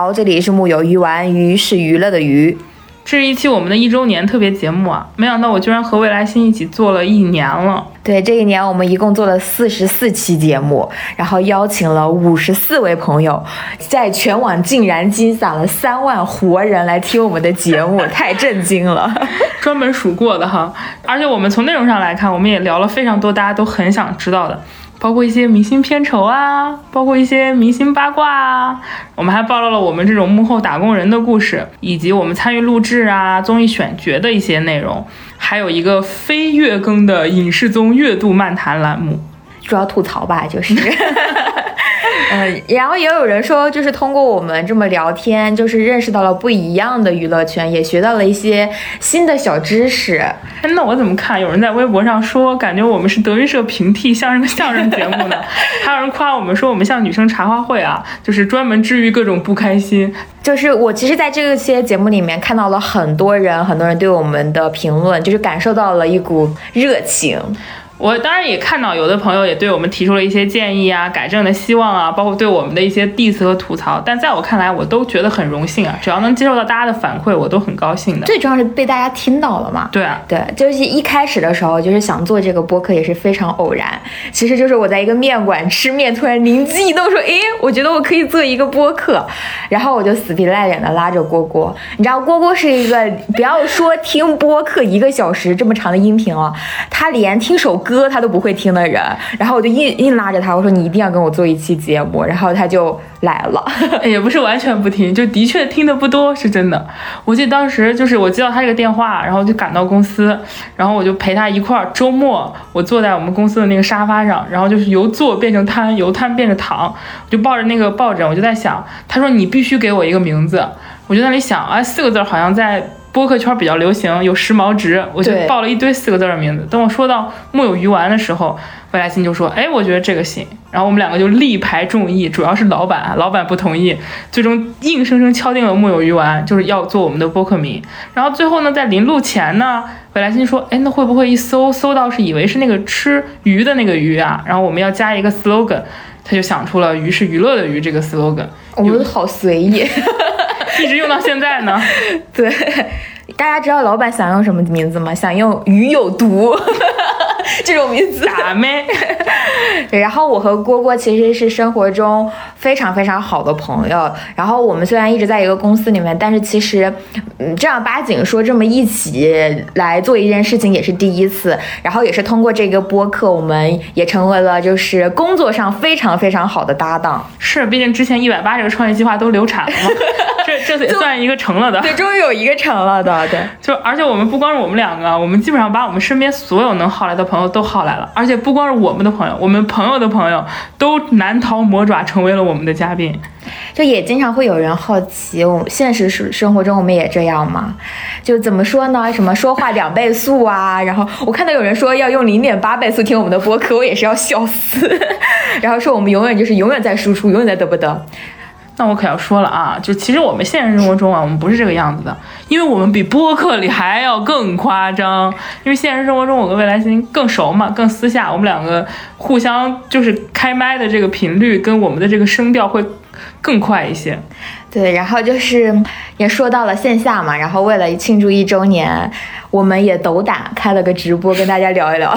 好，这里是木有鱼丸，鱼是娱乐的鱼。这是一期我们的一周年特别节目啊！没想到我居然和未来星一起做了一年了。对，这一年我们一共做了四十四期节目，然后邀请了五十四位朋友，在全网竟然积攒了三万活人来听我们的节目，太震惊了！专门数过的哈，而且我们从内容上来看，我们也聊了非常多大家都很想知道的。包括一些明星片酬啊，包括一些明星八卦啊，我们还暴露了我们这种幕后打工人的故事，以及我们参与录制啊、综艺选角的一些内容，还有一个非月更的影视综月度漫谈栏目，主要吐槽吧，就是。嗯，然后也有人说，就是通过我们这么聊天，就是认识到了不一样的娱乐圈，也学到了一些新的小知识。那我怎么看？有人在微博上说，感觉我们是德云社平替相声的相声节目呢？还有人夸我们说，我们像女生茶话会啊，就是专门治愈各种不开心。就是我其实，在这些节目里面看到了很多人，很多人对我们的评论，就是感受到了一股热情。我当然也看到有的朋友也对我们提出了一些建议啊，改正的希望啊，包括对我们的一些 diss 和吐槽。但在我看来，我都觉得很荣幸啊，只要能接受到大家的反馈，我都很高兴的。最重要是被大家听到了嘛？对啊，对，就是一开始的时候，就是想做这个播客也是非常偶然。其实就是我在一个面馆吃面，突然灵机一动，说，哎，我觉得我可以做一个播客。然后我就死皮赖脸的拉着蝈蝈，你知道，蝈蝈是一个不要说听播客一个小时这么长的音频哦，他连听首歌他都不会听。的人，然后我就硬硬拉着他，我说你一定要跟我做一期节目，然后他就来了，也不是完全不听，就的确听的不多，是真的。我记得当时就是我接到他这个电话，然后就赶到公司，然后我就陪他一块儿。周末我坐在我们公司的那个沙发上，然后就是由坐变成瘫，由瘫变成躺，我就抱着那个抱枕，我就在想，他说你必须给我一个名字，我就在那里想，哎，四个字好像在。播客圈比较流行，有时髦值，我就报了一堆四个字的名字。等我说到木有鱼丸的时候，魏来新就说：“哎，我觉得这个行。”然后我们两个就力排众议，主要是老板，老板不同意，最终硬生生敲定了木有鱼丸就是要做我们的播客名。然后最后呢，在临录前呢，未来新说：“哎，那会不会一搜搜到是以为是那个吃鱼的那个鱼啊？然后我们要加一个 slogan，他就想出了‘鱼是娱乐的鱼’这个 slogan。我们好随意。”一直用到现在呢，对，大家知道老板想用什么名字吗？想用“鱼有毒” 这种名字。打妹？然后我和蝈蝈其实是生活中非常非常好的朋友。然后我们虽然一直在一个公司里面，但是其实，嗯，正儿八经说这么一起来做一件事情也是第一次。然后也是通过这个播客，我们也成为了就是工作上非常非常好的搭档。是，毕竟之前一百八这个创业计划都流产了。这这也算一个成了的，对，终于有一个成了的，对。就而且我们不光是我们两个，我们基本上把我们身边所有能耗来的朋友都耗来了，而且不光是我们的朋友，我们朋友的朋友都难逃魔爪，成为了我们的嘉宾。就也经常会有人好奇，我现实生生活中我们也这样吗？就怎么说呢？什么说话两倍速啊？然后我看到有人说要用零点八倍速听我们的播客，我也是要笑死。然后说我们永远就是永远在输出，永远在得不得。那我可要说了啊，就其实我们现实生活中啊，我们不是这个样子的，因为我们比播客里还要更夸张。因为现实生活中我跟未来星更熟嘛，更私下，我们两个互相就是开麦的这个频率跟我们的这个声调会更快一些。对，然后就是也说到了线下嘛，然后为了庆祝一周年，我们也斗胆开了个直播，跟大家聊一聊。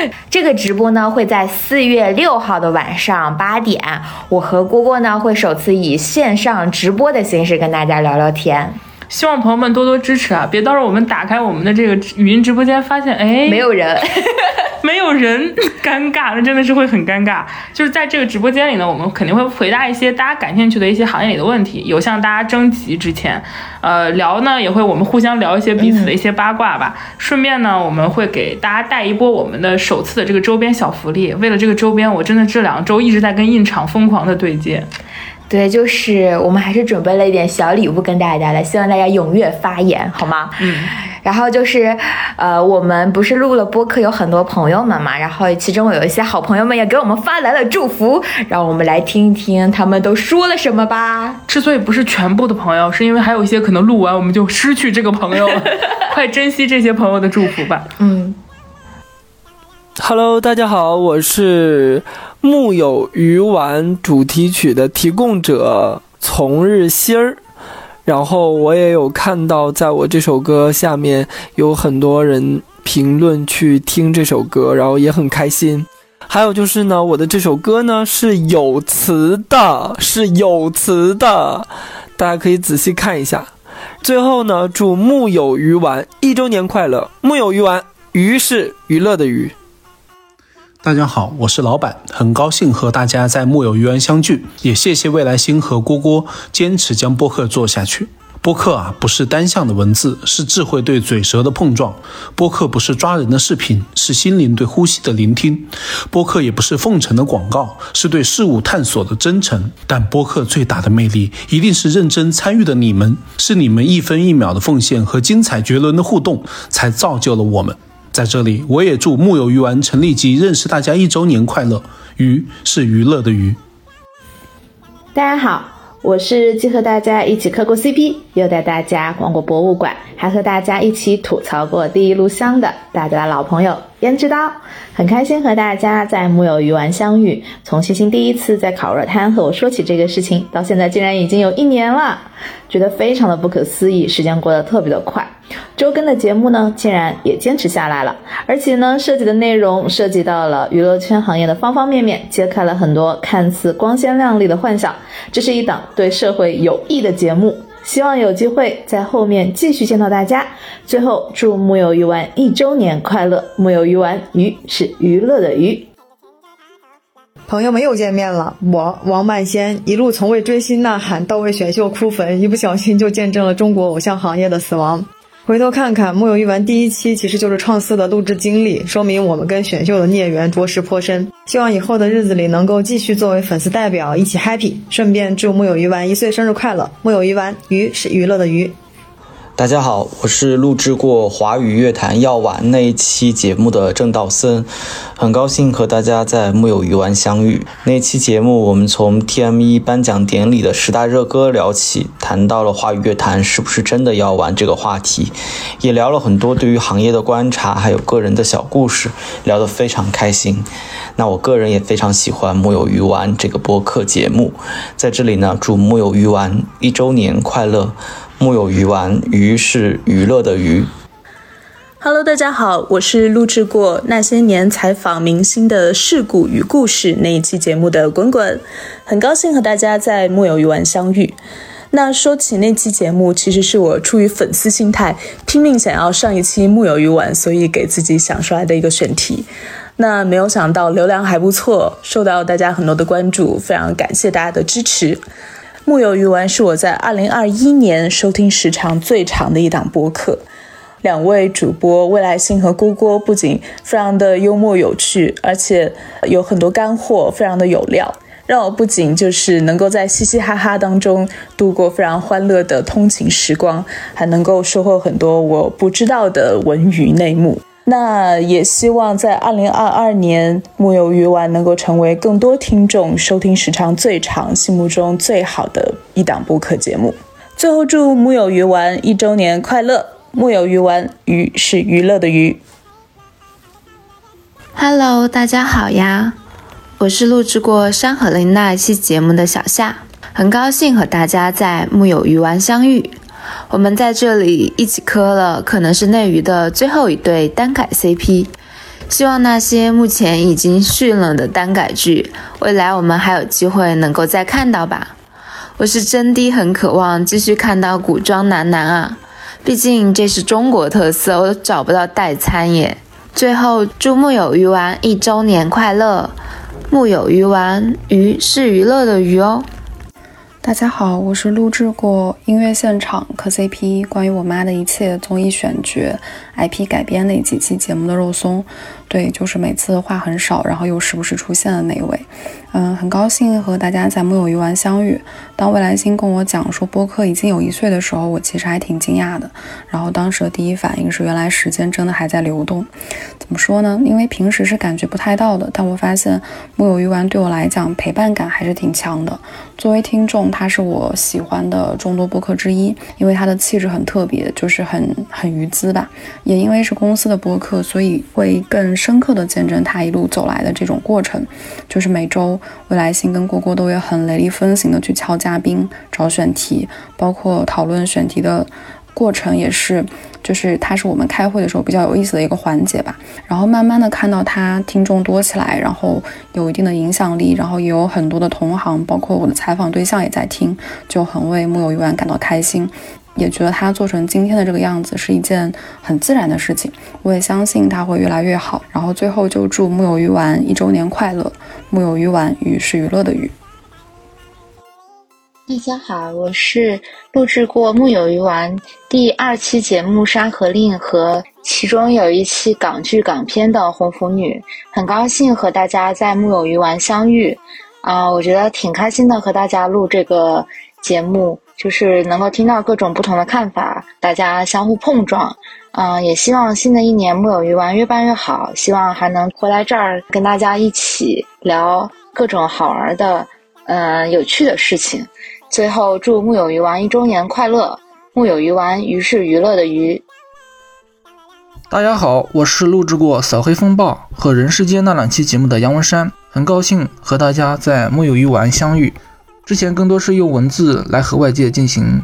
这个直播呢会在四月六号的晚上八点，我和蝈蝈呢会首次以线上直播的形式跟大家聊聊天。希望朋友们多多支持啊！别到时候我们打开我们的这个语音直播间，发现哎没有人，没有人，尴尬，那真的是会很尴尬。就是在这个直播间里呢，我们肯定会回答一些大家感兴趣的一些行业里的问题，有向大家征集之前，呃聊呢也会我们互相聊一些彼此的一些八卦吧。顺便呢，我们会给大家带一波我们的首次的这个周边小福利。为了这个周边，我真的这两周一直在跟印厂疯狂的对接。对，就是我们还是准备了一点小礼物跟大家的，希望大家踊跃发言，好吗？嗯。然后就是，呃，我们不是录了播客，有很多朋友们嘛，然后其中有一些好朋友们也给我们发来了祝福，让我们来听一听他们都说了什么吧。之所以不是全部的朋友，是因为还有一些可能录完我们就失去这个朋友了，快珍惜这些朋友的祝福吧。嗯。Hello，大家好，我是。木有鱼丸主题曲的提供者从日心儿。然后我也有看到，在我这首歌下面有很多人评论去听这首歌，然后也很开心。还有就是呢，我的这首歌呢是有词的，是有词的，大家可以仔细看一下。最后呢，祝木有鱼丸一周年快乐！木有鱼丸，鱼是娱乐的鱼。大家好，我是老板，很高兴和大家在木有鱼丸相聚，也谢谢未来星和郭郭坚持将播客做下去。播客啊，不是单向的文字，是智慧对嘴舌的碰撞；播客不是抓人的视频，是心灵对呼吸的聆听；播客也不是奉承的广告，是对事物探索的真诚。但播客最大的魅力，一定是认真参与的你们，是你们一分一秒的奉献和精彩绝伦的互动，才造就了我们。在这里，我也祝木有鱼丸陈立及认识大家一周年快乐。鱼是娱乐的鱼。大家好，我是既和大家一起磕过 CP，又带大家逛过博物馆，还和大家一起吐槽过第一炉香的大家的老朋友胭脂刀。很开心和大家在木有鱼丸相遇。从星星第一次在烤肉摊和我说起这个事情，到现在竟然已经有一年了，觉得非常的不可思议。时间过得特别的快，周更的节目呢，竟然也坚持下来了。而且呢，涉及的内容涉及到了娱乐圈行业的方方面面，揭开了很多看似光鲜亮丽的幻想。这是一档对社会有益的节目。希望有机会在后面继续见到大家。最后，祝木有鱼丸一周年快乐！木有鱼丸，鱼是娱乐的鱼。朋友们又见面了，我王曼仙一路从未追星呐喊到为选秀哭坟，一不小心就见证了中国偶像行业的死亡。回头看看木有鱼丸第一期其实就是创四的录制经历，说明我们跟选秀的孽缘着实颇深。希望以后的日子里能够继续作为粉丝代表一起 happy，顺便祝木有鱼丸一岁生日快乐！木有鱼丸，鱼是娱乐的鱼。大家好，我是录制过华语乐坛药丸那一期节目的郑道森，很高兴和大家在木有鱼丸相遇。那期节目我们从 TME 颁奖典礼的十大热歌聊起，谈到了华语乐坛是不是真的要完这个话题，也聊了很多对于行业的观察，还有个人的小故事，聊得非常开心。那我个人也非常喜欢木有鱼丸这个播客节目，在这里呢，祝木有鱼丸一周年快乐！木有鱼丸，鱼是娱乐的鱼。Hello，大家好，我是录制过那些年采访明星的事故与故事那一期节目的滚滚，很高兴和大家在木有鱼丸相遇。那说起那期节目，其实是我出于粉丝心态，拼命想要上一期木有鱼丸，所以给自己想出来的一个选题。那没有想到流量还不错，受到大家很多的关注，非常感谢大家的支持。木有鱼丸是我在二零二一年收听时长最长的一档播客。两位主播未来星和郭郭不仅非常的幽默有趣，而且有很多干货，非常的有料，让我不仅就是能够在嘻嘻哈哈当中度过非常欢乐的通勤时光，还能够收获很多我不知道的文娱内幕。那也希望在二零二二年，木有鱼丸能够成为更多听众收听时长最长、心目中最好的一档播客节目。最后，祝木有鱼丸一周年快乐！木有鱼丸，鱼是娱乐的鱼。Hello，大家好呀，我是录制过《山河令》那一期节目的小夏，很高兴和大家在木有鱼丸相遇。我们在这里一起磕了，可能是内娱的最后一对单改 CP。希望那些目前已经续了的单改剧，未来我们还有机会能够再看到吧。我是真的很渴望继续看到古装男男啊，毕竟这是中国特色，我找不到代餐耶。最后祝木有鱼丸一周年快乐！木有鱼丸，鱼是娱乐的鱼哦。大家好，我是录制过音乐现场磕 CP 关于我妈的一切综艺选角 IP 改编那几期节目的肉松，对，就是每次话很少，然后又时不时出现的那一位。嗯，很高兴和大家在木有鱼丸相遇。当未来星跟我讲说播客已经有一岁的时候，我其实还挺惊讶的。然后当时的第一反应是，原来时间真的还在流动。怎么说呢？因为平时是感觉不太到的，但我发现木有鱼丸对我来讲陪伴感还是挺强的。作为听众，他是我喜欢的众多播客之一，因为他的气质很特别，就是很很鱼滋吧。也因为是公司的播客，所以会更深刻的见证他一路走来的这种过程。就是每周未来星跟郭郭都会很雷厉风行的去敲嘉宾、找选题，包括讨论选题的过程也是，就是它是我们开会的时候比较有意思的一个环节吧。然后慢慢的看到他听众多起来，然后有一定的影响力，然后也有很多的同行，包括我的采访对象也在听，就很为木有鱼丸感到开心。也觉得他做成今天的这个样子是一件很自然的事情，我也相信他会越来越好。然后最后就祝木有鱼丸一周年快乐！木有鱼丸，鱼是娱乐的鱼。大家好，我是录制过木有鱼丸第二期节目《山河令》和其中有一期港剧港片的红拂女，很高兴和大家在木有鱼丸相遇。啊，我觉得挺开心的，和大家录这个节目。就是能够听到各种不同的看法，大家相互碰撞，嗯，也希望新的一年木有鱼丸越办越好，希望还能回来这儿跟大家一起聊各种好玩的、嗯有趣的事情。最后祝木有鱼丸一周年快乐！木有鱼丸，鱼是娱乐的鱼。大家好，我是录制过《扫黑风暴》和《人世间》那两期节目的杨文山，很高兴和大家在木有鱼丸相遇。之前更多是用文字来和外界进行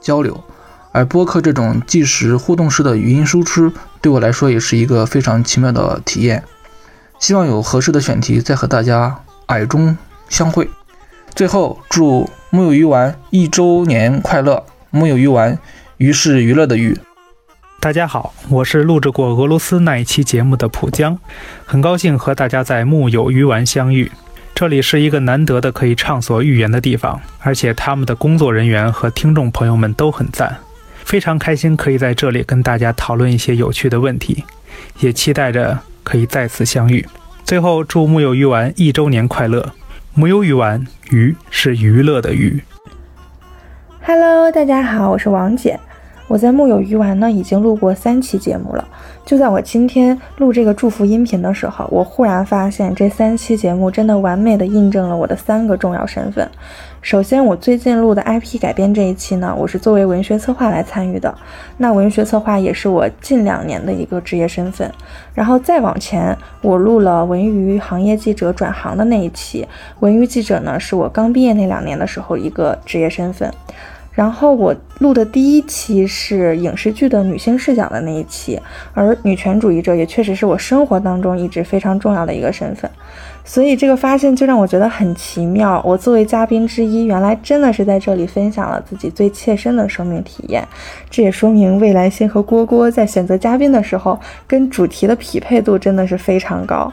交流，而播客这种即时互动式的语音输出，对我来说也是一个非常奇妙的体验。希望有合适的选题再和大家矮中相会。最后，祝木有鱼丸一周年快乐！木有鱼丸，鱼是娱乐的鱼。大家好，我是录制过俄罗斯那一期节目的浦江，很高兴和大家在木有鱼丸相遇。这里是一个难得的可以畅所欲言的地方，而且他们的工作人员和听众朋友们都很赞，非常开心可以在这里跟大家讨论一些有趣的问题，也期待着可以再次相遇。最后，祝木有鱼丸一周年快乐！木有鱼丸，鱼是娱乐的鱼。Hello，大家好，我是王姐。我在木有鱼丸呢，已经录过三期节目了。就在我今天录这个祝福音频的时候，我忽然发现这三期节目真的完美的印证了我的三个重要身份。首先，我最近录的 IP 改编这一期呢，我是作为文学策划来参与的。那文学策划也是我近两年的一个职业身份。然后再往前，我录了文娱行业记者转行的那一期，文娱记者呢，是我刚毕业那两年的时候一个职业身份。然后我录的第一期是影视剧的女性视角的那一期，而女权主义者也确实是我生活当中一直非常重要的一个身份，所以这个发现就让我觉得很奇妙。我作为嘉宾之一，原来真的是在这里分享了自己最切身的生命体验，这也说明未来星和蝈蝈在选择嘉宾的时候，跟主题的匹配度真的是非常高。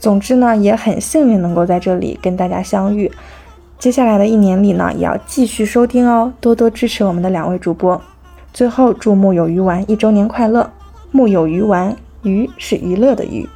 总之呢，也很幸运能够在这里跟大家相遇。接下来的一年里呢，也要继续收听哦，多多支持我们的两位主播。最后，祝木有鱼丸一周年快乐！木有鱼丸，鱼是娱乐的鱼。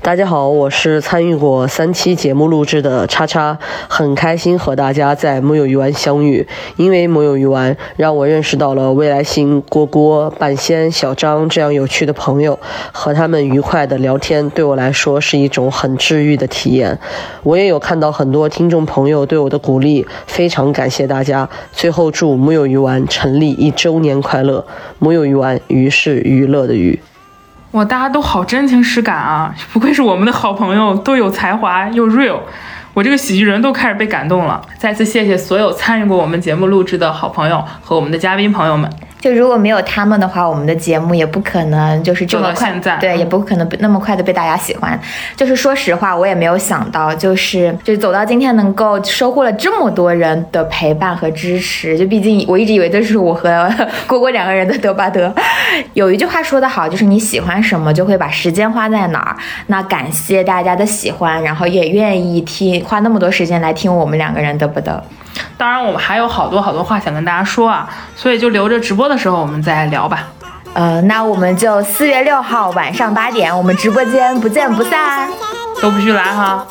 大家好，我是参与过三期节目录制的叉叉，很开心和大家在木有鱼丸相遇。因为木有鱼丸让我认识到了未来星、郭郭、半仙、小张这样有趣的朋友，和他们愉快的聊天，对我来说是一种很治愈的体验。我也有看到很多听众朋友对我的鼓励，非常感谢大家。最后祝木有鱼丸成立一周年快乐！木有鱼丸，鱼是娱乐的鱼。哇，大家都好真情实感啊！不愧是我们的好朋友，都有才华又 real，我这个喜剧人都开始被感动了。再次谢谢所有参与过我们节目录制的好朋友和我们的嘉宾朋友们。就如果没有他们的话，我们的节目也不可能就是这么快，对，也不可能那么快的被大家喜欢。就是说实话，我也没有想到，就是就走到今天，能够收获了这么多人的陪伴和支持。就毕竟我一直以为这是我和郭郭两个人的德巴德。有一句话说得好，就是你喜欢什么，就会把时间花在哪儿。那感谢大家的喜欢，然后也愿意听花那么多时间来听我们两个人得不得。当然，我们还有好多好多话想跟大家说啊，所以就留着直播的时候我们再聊吧。呃，那我们就四月六号晚上八点，我们直播间不见不散。都必须来哈。